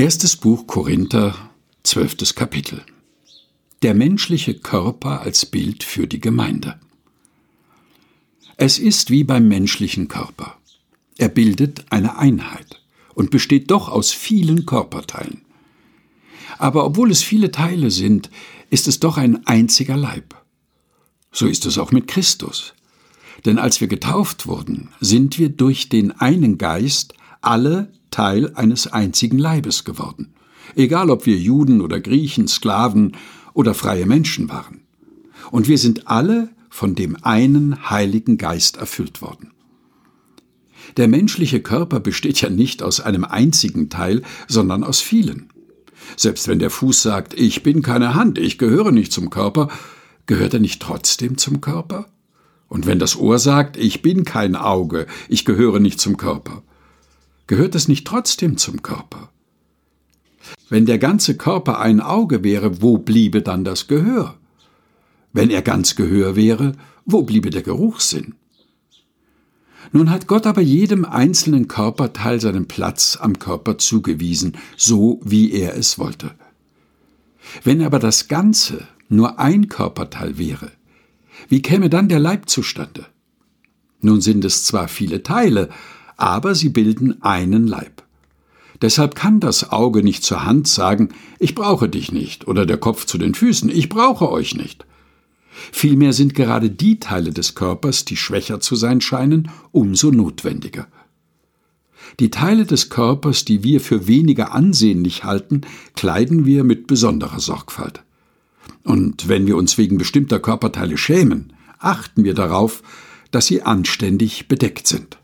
Erstes Buch Korinther, zwölftes Kapitel. Der menschliche Körper als Bild für die Gemeinde. Es ist wie beim menschlichen Körper. Er bildet eine Einheit und besteht doch aus vielen Körperteilen. Aber obwohl es viele Teile sind, ist es doch ein einziger Leib. So ist es auch mit Christus. Denn als wir getauft wurden, sind wir durch den einen Geist alle Teil eines einzigen Leibes geworden, egal ob wir Juden oder Griechen, Sklaven oder freie Menschen waren. Und wir sind alle von dem einen Heiligen Geist erfüllt worden. Der menschliche Körper besteht ja nicht aus einem einzigen Teil, sondern aus vielen. Selbst wenn der Fuß sagt, ich bin keine Hand, ich gehöre nicht zum Körper, gehört er nicht trotzdem zum Körper? Und wenn das Ohr sagt, ich bin kein Auge, ich gehöre nicht zum Körper, gehört es nicht trotzdem zum Körper? Wenn der ganze Körper ein Auge wäre, wo bliebe dann das Gehör? Wenn er ganz Gehör wäre, wo bliebe der Geruchssinn? Nun hat Gott aber jedem einzelnen Körperteil seinen Platz am Körper zugewiesen, so wie er es wollte. Wenn aber das Ganze nur ein Körperteil wäre, wie käme dann der Leib zustande? Nun sind es zwar viele Teile, aber sie bilden einen Leib. Deshalb kann das Auge nicht zur Hand sagen, ich brauche dich nicht, oder der Kopf zu den Füßen, ich brauche euch nicht. Vielmehr sind gerade die Teile des Körpers, die schwächer zu sein scheinen, umso notwendiger. Die Teile des Körpers, die wir für weniger ansehnlich halten, kleiden wir mit besonderer Sorgfalt. Und wenn wir uns wegen bestimmter Körperteile schämen, achten wir darauf, dass sie anständig bedeckt sind.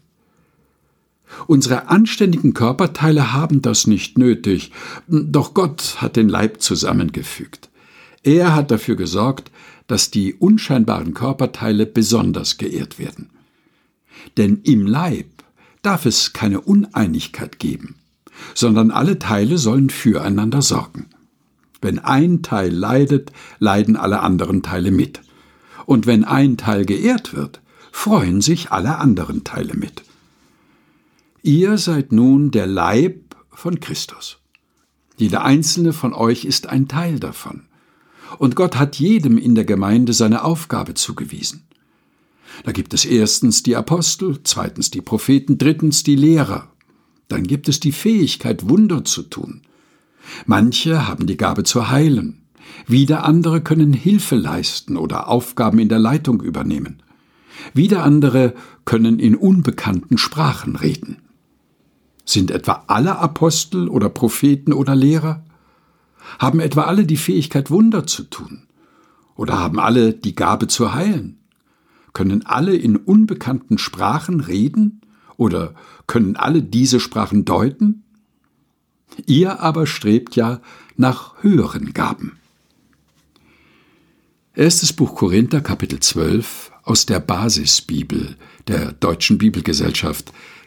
Unsere anständigen Körperteile haben das nicht nötig, doch Gott hat den Leib zusammengefügt. Er hat dafür gesorgt, dass die unscheinbaren Körperteile besonders geehrt werden. Denn im Leib darf es keine Uneinigkeit geben, sondern alle Teile sollen füreinander sorgen. Wenn ein Teil leidet, leiden alle anderen Teile mit. Und wenn ein Teil geehrt wird, freuen sich alle anderen Teile mit. Ihr seid nun der Leib von Christus. Jeder einzelne von euch ist ein Teil davon. Und Gott hat jedem in der Gemeinde seine Aufgabe zugewiesen. Da gibt es erstens die Apostel, zweitens die Propheten, drittens die Lehrer. Dann gibt es die Fähigkeit, Wunder zu tun. Manche haben die Gabe zu heilen. Wieder andere können Hilfe leisten oder Aufgaben in der Leitung übernehmen. Wieder andere können in unbekannten Sprachen reden. Sind etwa alle Apostel oder Propheten oder Lehrer? Haben etwa alle die Fähigkeit, Wunder zu tun? Oder haben alle die Gabe zu heilen? Können alle in unbekannten Sprachen reden? Oder können alle diese Sprachen deuten? Ihr aber strebt ja nach höheren Gaben. Erstes Buch Korinther, Kapitel 12 aus der Basisbibel der Deutschen Bibelgesellschaft,